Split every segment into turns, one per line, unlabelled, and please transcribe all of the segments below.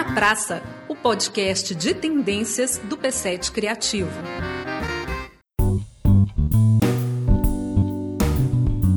na Praça, o podcast de tendências do P7 Criativo.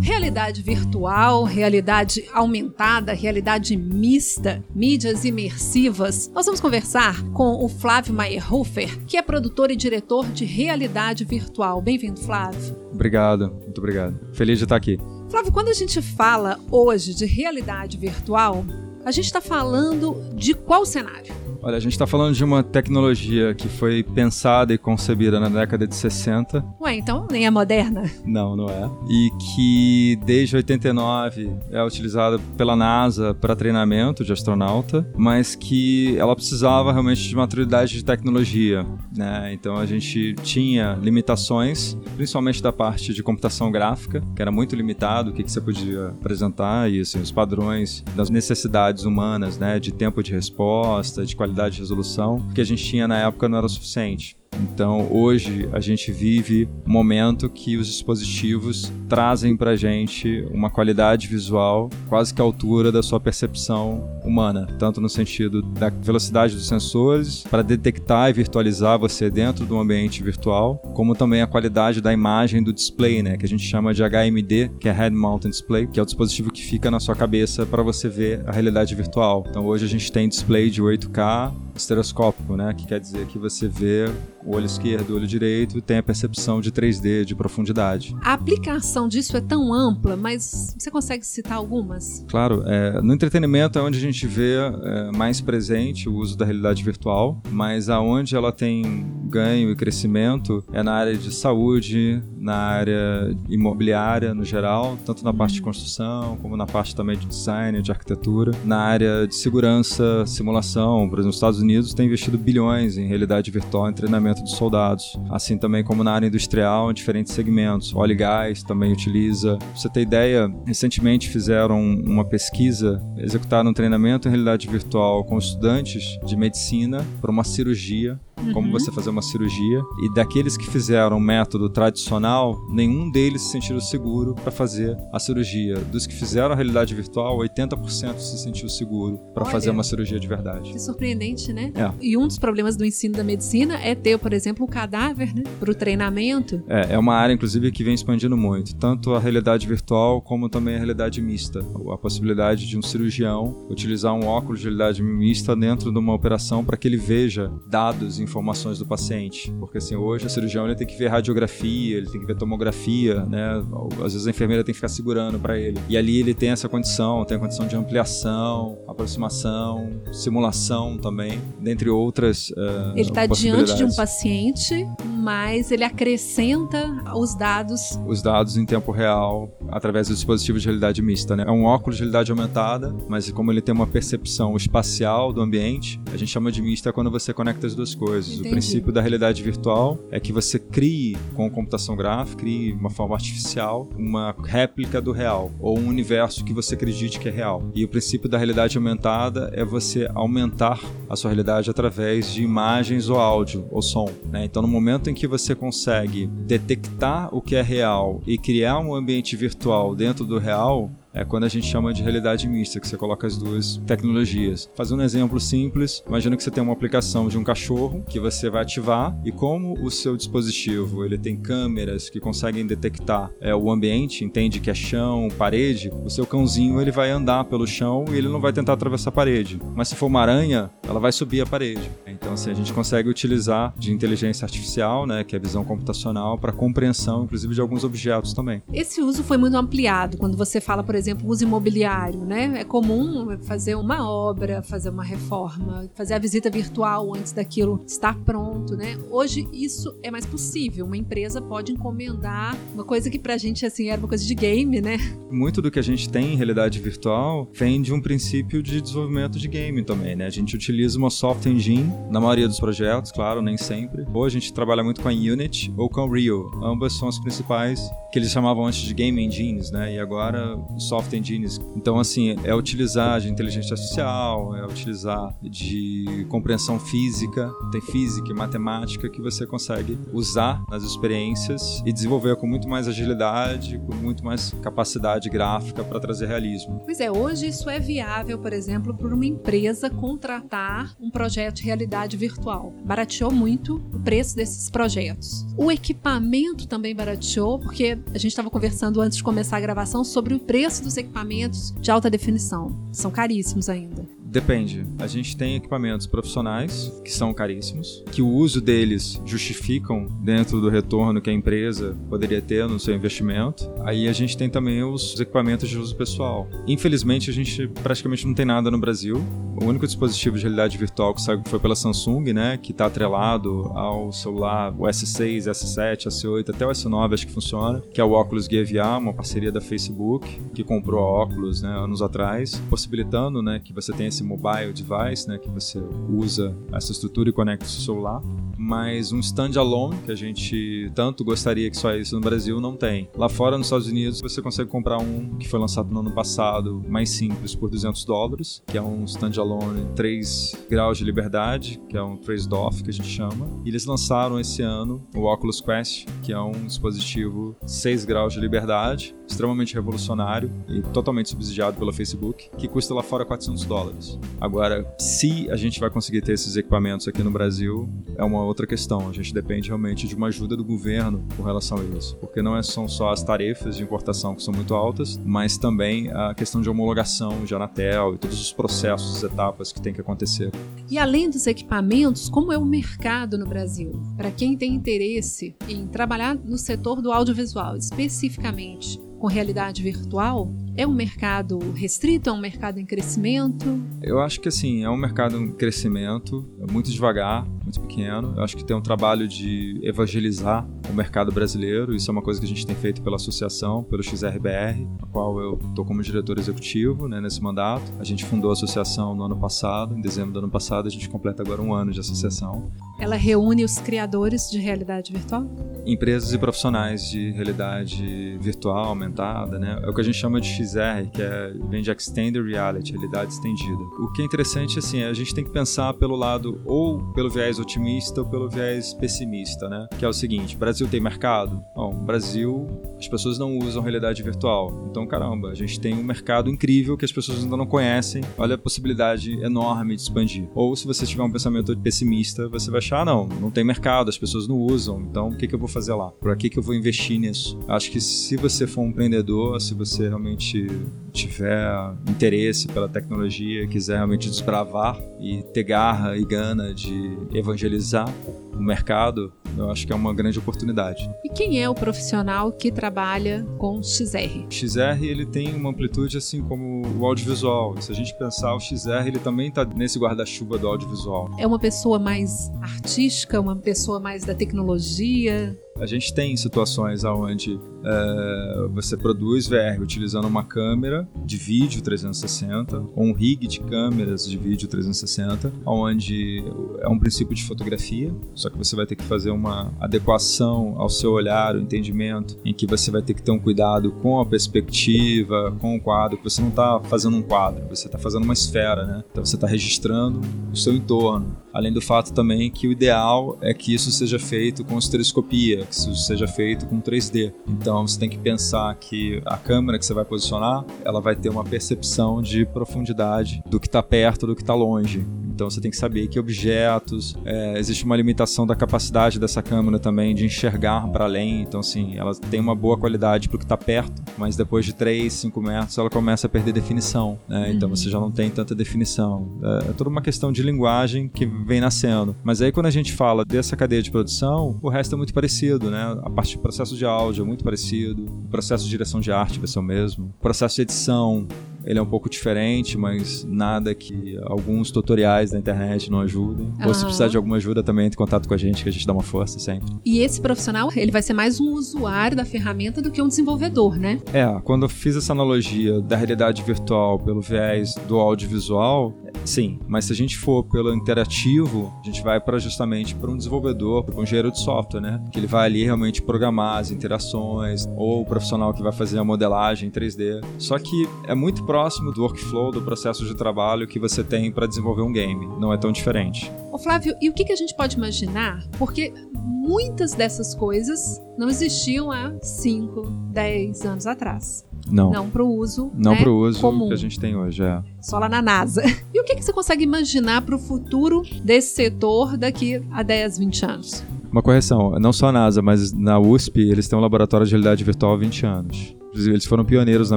Realidade virtual, realidade aumentada, realidade mista, mídias imersivas. Nós vamos conversar com o Flávio Meyerhofer, que é produtor e diretor de realidade virtual. Bem-vindo, Flávio.
Obrigado, muito obrigado. Feliz de estar aqui.
Flávio, quando a gente fala hoje de realidade virtual, a gente está falando de qual cenário?
Olha, a gente está falando de uma tecnologia que foi pensada e concebida na década de 60.
Ué, então nem é moderna?
Não, não é. E que desde 89 é utilizada pela NASA para treinamento de astronauta, mas que ela precisava realmente de maturidade de tecnologia. Né? Então a gente tinha limitações, principalmente da parte de computação gráfica, que era muito limitado o que, que você podia apresentar e assim, os padrões das necessidades humanas, né? de tempo de resposta, de qualidade de resolução que a gente tinha na época não era suficiente. Então, hoje a gente vive um momento que os dispositivos trazem para gente uma qualidade visual quase que à altura da sua percepção humana, tanto no sentido da velocidade dos sensores para detectar e virtualizar você dentro do ambiente virtual, como também a qualidade da imagem do display, né, que a gente chama de HMD, que é Head Mounted Display, que é o dispositivo que fica na sua cabeça para você ver a realidade virtual. Então, hoje a gente tem display de 8K estereoscópico, né, que quer dizer que você vê o olho esquerdo, o olho direito, tem a percepção de 3D, de profundidade.
A aplicação disso é tão ampla, mas você consegue citar algumas?
Claro, é, no entretenimento é onde a gente vê é, mais presente o uso da realidade virtual, mas aonde ela tem ganho e crescimento é na área de saúde, na área imobiliária no geral, tanto na parte de construção como na parte também de design, de arquitetura, na área de segurança, simulação, por exemplo, os Estados Unidos tem investido bilhões em realidade virtual em treinamento treinamento de soldados, assim também como na área industrial em diferentes segmentos. Óleo e gás também utiliza. Pra você ter ideia, recentemente fizeram uma pesquisa, executaram um treinamento em realidade virtual com estudantes de medicina para uma cirurgia como uhum. você fazer uma cirurgia. E daqueles que fizeram o método tradicional, nenhum deles se sentiu seguro para fazer a cirurgia. Dos que fizeram a realidade virtual, 80% se sentiu seguro para fazer uma cirurgia de verdade.
Que surpreendente, né?
É.
E um dos problemas do ensino da medicina é ter, por exemplo, o um cadáver, né? Para o treinamento.
É, é uma área, inclusive, que vem expandindo muito. Tanto a realidade virtual como também a realidade mista. A possibilidade de um cirurgião utilizar um óculos de realidade mista dentro de uma operação para que ele veja dados, informações do paciente. Porque assim, hoje o cirurgião ele tem que ver radiografia, ele tem que ver tomografia, né? Às vezes a enfermeira tem que ficar segurando para ele. E ali ele tem essa condição, tem a condição de ampliação, aproximação, simulação também, dentre outras. Uh,
ele está diante de um paciente, mas ele acrescenta os dados.
Os dados em tempo real através do dispositivo de realidade mista, né? É um óculos de realidade aumentada, mas como ele tem uma percepção espacial do ambiente, a gente chama de mista quando você conecta as duas coisas. Entendi. O princípio da realidade virtual é que você crie com computação gráfica, crie uma forma artificial, uma réplica do real, ou um universo que você acredite que é real. E o princípio da realidade aumentada é você aumentar a sua realidade através de imagens ou áudio ou som. Né? Então, no momento em que você consegue detectar o que é real e criar um ambiente virtual dentro do real, é quando a gente chama de realidade mista, que você coloca as duas tecnologias. Fazendo um exemplo simples, imagina que você tem uma aplicação de um cachorro que você vai ativar e como o seu dispositivo ele tem câmeras que conseguem detectar é, o ambiente, entende que é chão, parede, o seu cãozinho ele vai andar pelo chão e ele não vai tentar atravessar a parede. Mas se for uma aranha, ela vai subir a parede. Então assim, a gente consegue utilizar de inteligência artificial, né, que é a visão computacional, para compreensão, inclusive, de alguns objetos também.
Esse uso foi muito ampliado quando você fala, por exemplo, exemplo, uso imobiliário, né? É comum fazer uma obra, fazer uma reforma, fazer a visita virtual antes daquilo estar pronto, né? Hoje isso é mais possível. Uma empresa pode encomendar uma coisa que pra gente assim era uma coisa de game, né?
Muito do que a gente tem em realidade virtual vem de um princípio de desenvolvimento de game também, né? A gente utiliza uma software engine na maioria dos projetos, claro, nem sempre. Ou a gente trabalha muito com a Unity ou com a Real. Ambas são as principais que eles chamavam antes de game engines, né? E agora soft engines. Então, assim, é utilizar de inteligência artificial, é utilizar de compreensão física, tem física e matemática que você consegue usar nas experiências e desenvolver com muito mais agilidade, com muito mais capacidade gráfica para trazer realismo.
Pois é, hoje isso é viável, por exemplo, para uma empresa contratar um projeto de realidade virtual. Barateou muito o preço desses projetos. O equipamento também barateou, porque a gente estava conversando antes de começar a gravação sobre o preço dos equipamentos de alta definição. São caríssimos ainda.
Depende. A gente tem equipamentos profissionais que são caríssimos, que o uso deles justificam dentro do retorno que a empresa poderia ter no seu investimento. Aí a gente tem também os equipamentos de uso pessoal. Infelizmente, a gente praticamente não tem nada no Brasil. O único dispositivo de realidade virtual que saiu foi pela Samsung, né, que está atrelado ao celular, o S6, S7, S8, até o S9 acho que funciona, que é o Oculus Gear VR, uma parceria da Facebook, que comprou a Oculus, né, anos atrás, possibilitando, né, que você tenha esse mobile device, né, que você usa essa estrutura e conecta o celular, mas um standalone que a gente tanto gostaria que só isso no Brasil não tem. Lá fora nos Estados Unidos você consegue comprar um que foi lançado no ano passado, mais simples por 200 dólares, que é um standalone 3 graus de liberdade, que é um trade-off que a gente chama. E eles lançaram esse ano o Oculus Quest, que é um dispositivo 6 graus de liberdade, extremamente revolucionário e totalmente subsidiado pela Facebook, que custa lá fora 400 dólares. Agora, se a gente vai conseguir ter esses equipamentos aqui no Brasil, é uma outra questão. A gente depende realmente de uma ajuda do governo com relação a isso, porque não é, são só as tarefas de importação que são muito altas, mas também a questão de homologação de Anatel e todos os processos, as etapas que tem que acontecer.
E além dos equipamentos, como é o mercado no Brasil? Para quem tem interesse em trabalhar no setor do audiovisual, especificamente, com realidade virtual? É um mercado restrito? É um mercado em crescimento?
Eu acho que assim, é um mercado em crescimento, é muito devagar, muito pequeno. Eu acho que tem um trabalho de evangelizar o mercado brasileiro. Isso é uma coisa que a gente tem feito pela associação, pelo XRBR, a qual eu estou como diretor executivo né, nesse mandato. A gente fundou a associação no ano passado, em dezembro do ano passado, a gente completa agora um ano de associação.
Ela reúne os criadores de realidade virtual?
Empresas e profissionais de realidade virtual, aumentada, né? É o que a gente chama de XR, que é, vem de Extended Reality, realidade estendida. O que é interessante, assim, é a gente tem que pensar pelo lado ou pelo viés otimista ou pelo viés pessimista, né? Que é o seguinte, Brasil tem mercado? Bom, Brasil, as pessoas não usam realidade virtual. Então, caramba, a gente tem um mercado incrível que as pessoas ainda não conhecem. Olha a possibilidade enorme de expandir. Ou se você tiver um pensamento pessimista, você vai achar, não, não tem mercado, as pessoas não usam, então o que, que eu vou fazer lá? Por aqui que eu vou investir nisso? Acho que se você for um empreendedor, se você realmente tiver interesse pela tecnologia, quiser realmente desbravar e ter garra e gana de evangelizar o mercado, eu acho que é uma grande oportunidade.
E quem é o profissional que trabalha com XR?
XR ele tem uma amplitude assim como o audiovisual. Se a gente pensar o XR, ele também está nesse guarda-chuva do audiovisual.
É uma pessoa mais artística, uma pessoa mais da tecnologia?
A gente tem situações onde é, você produz VR utilizando uma câmera de vídeo 360 ou um rig de câmeras de vídeo 360, onde é um princípio de fotografia, só que você vai ter que fazer uma adequação ao seu olhar, o entendimento, em que você vai ter que ter um cuidado com a perspectiva, com o quadro, que você não está fazendo um quadro, você está fazendo uma esfera, né? Então você está registrando o seu entorno. Além do fato também que o ideal é que isso seja feito com estereoscopia, que isso seja feito com 3D. Então você tem que pensar que a câmera que você vai posicionar, ela vai ter uma percepção de profundidade do que está perto, do que está longe. Então você tem que saber que objetos, é, existe uma limitação da capacidade dessa câmera também de enxergar para além. Então, assim, ela tem uma boa qualidade para o que está perto, mas depois de 3, 5 metros ela começa a perder definição. Né? Então uhum. você já não tem tanta definição. É, é toda uma questão de linguagem que vem nascendo. Mas aí quando a gente fala dessa cadeia de produção, o resto é muito parecido, né? A parte do processo de áudio é muito parecido, o processo de direção de arte vai ser o mesmo, o processo de edição ele é um pouco diferente, mas nada que alguns tutoriais da internet não ajudem. Uhum. Ou se precisar de alguma ajuda, também entre em contato com a gente, que a gente dá uma força sempre.
E esse profissional, ele vai ser mais um usuário da ferramenta do que um desenvolvedor, né?
É, quando eu fiz essa analogia da realidade virtual pelo viés do audiovisual, sim. Mas se a gente for pelo interativo, a gente vai para justamente para um desenvolvedor, para um engenheiro de software, né? Que ele vai ali realmente programar as interações, ou o profissional que vai fazer a modelagem em 3D. Só que é muito próximo do workflow, do processo de trabalho que você tem para desenvolver um game. Não é tão diferente.
Ô Flávio, e o que, que a gente pode imaginar? Porque muitas dessas coisas não existiam há 5, 10 anos atrás.
Não.
Não para o uso.
Não
né,
para o uso
comum.
que a gente tem hoje, é.
Só lá na NASA. E o que, que você consegue imaginar para o futuro desse setor daqui a 10, 20 anos?
Uma correção, não só a NASA, mas na USP eles têm um laboratório de realidade virtual há 20 anos. Inclusive, eles foram pioneiros na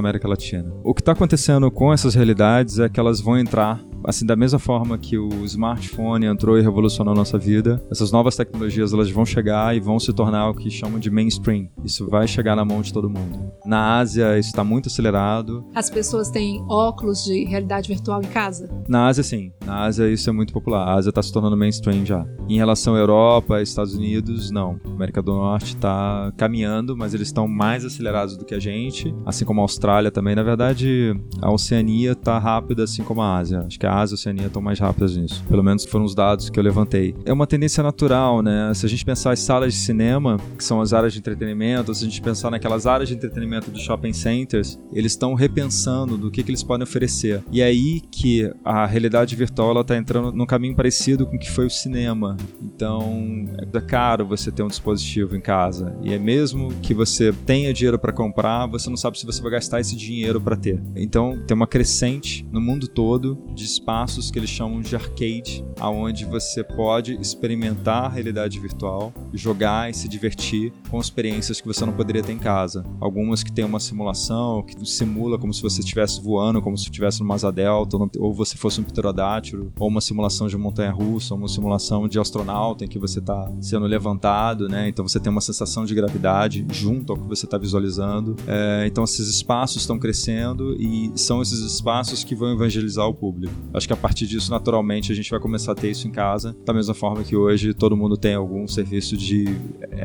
América Latina. O que está acontecendo com essas realidades é que elas vão entrar assim, da mesma forma que o smartphone entrou e revolucionou a nossa vida, essas novas tecnologias elas vão chegar e vão se tornar o que chamam de mainstream. Isso vai chegar na mão de todo mundo. Na Ásia, isso está muito acelerado.
As pessoas têm óculos de realidade virtual em casa?
Na Ásia, sim. Na Ásia, isso é muito popular. A Ásia está se tornando mainstream já. Em relação à Europa, Estados Unidos, não. A América do Norte está caminhando, mas eles estão mais acelerados do que a gente, assim como a Austrália também. Na verdade, a Oceania está rápida, assim como a Ásia. Acho que a Ásia e a Oceania estão mais rápidas nisso. Pelo menos foram os dados que eu levantei. É uma tendência natural, né? Se a gente pensar as salas de cinema, que são as áreas de entretenimento, se a gente pensar naquelas áreas de entretenimento dos shopping centers, eles estão repensando do que, que eles podem oferecer. E é aí que a realidade virtual está entrando num caminho parecido com o que foi o cinema. Então, é caro você ter um dispositivo em casa. E é mesmo que você tenha dinheiro para comprar, você não sabe se você vai gastar esse dinheiro para ter. Então, tem uma crescente no mundo todo de espaços que eles chamam de arcade, aonde você pode experimentar a realidade virtual, jogar e se divertir com experiências que você não poderia ter em casa. Algumas que tem uma simulação, que simula como se você estivesse voando, como se estivesse numa asa delta, ou você fosse um pterodátilo, ou uma simulação de montanha-russa, ou uma simulação de astronauta em que você está sendo levantado, né? Então você tem uma sensação de gravidade junto ao que você está visualizando. É, então esses espaços estão crescendo e são esses espaços que vão evangelizar o público. Acho que a partir disso, naturalmente, a gente vai começar a ter isso em casa, da mesma forma que hoje todo mundo tem algum serviço de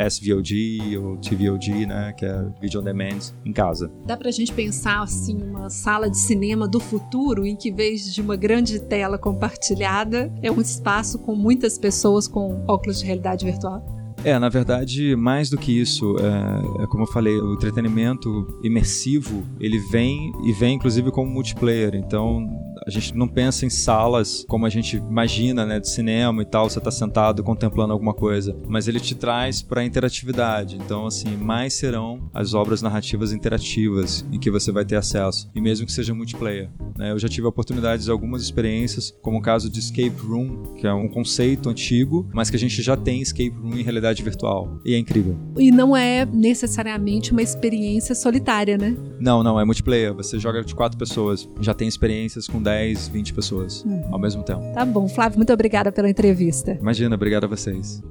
SVOD ou TVOD, né, que é Video On Demand, em casa.
Dá pra gente pensar, assim, uma sala de cinema do futuro em que, em vez de uma grande tela compartilhada, é um espaço com muitas pessoas com óculos de realidade virtual?
É, na verdade, mais do que isso, é, é, como eu falei, o entretenimento imersivo, ele vem e vem inclusive como multiplayer. Então, a gente não pensa em salas como a gente imagina, né, de cinema e tal, você está sentado contemplando alguma coisa, mas ele te traz para interatividade. Então, assim, mais serão as obras narrativas interativas em que você vai ter acesso, e mesmo que seja multiplayer. Né? Eu já tive oportunidades, algumas experiências, como o caso de Escape Room, que é um conceito antigo, mas que a gente já tem Escape Room em realidade virtual. E é incrível.
E não é necessariamente uma experiência solitária, né?
Não, não, é multiplayer. Você joga de quatro pessoas. Já tem experiências com 10 10, 20 pessoas hum. ao mesmo tempo.
Tá bom, Flávio, muito obrigada pela entrevista.
Imagina, obrigado a vocês.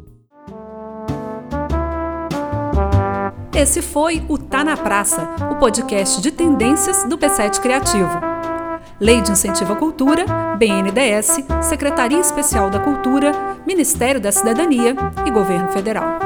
Esse foi o Tá na Praça, o podcast de tendências do P7 Criativo. Lei de Incentivo à Cultura, BNDES, Secretaria Especial da Cultura, Ministério da Cidadania e Governo Federal.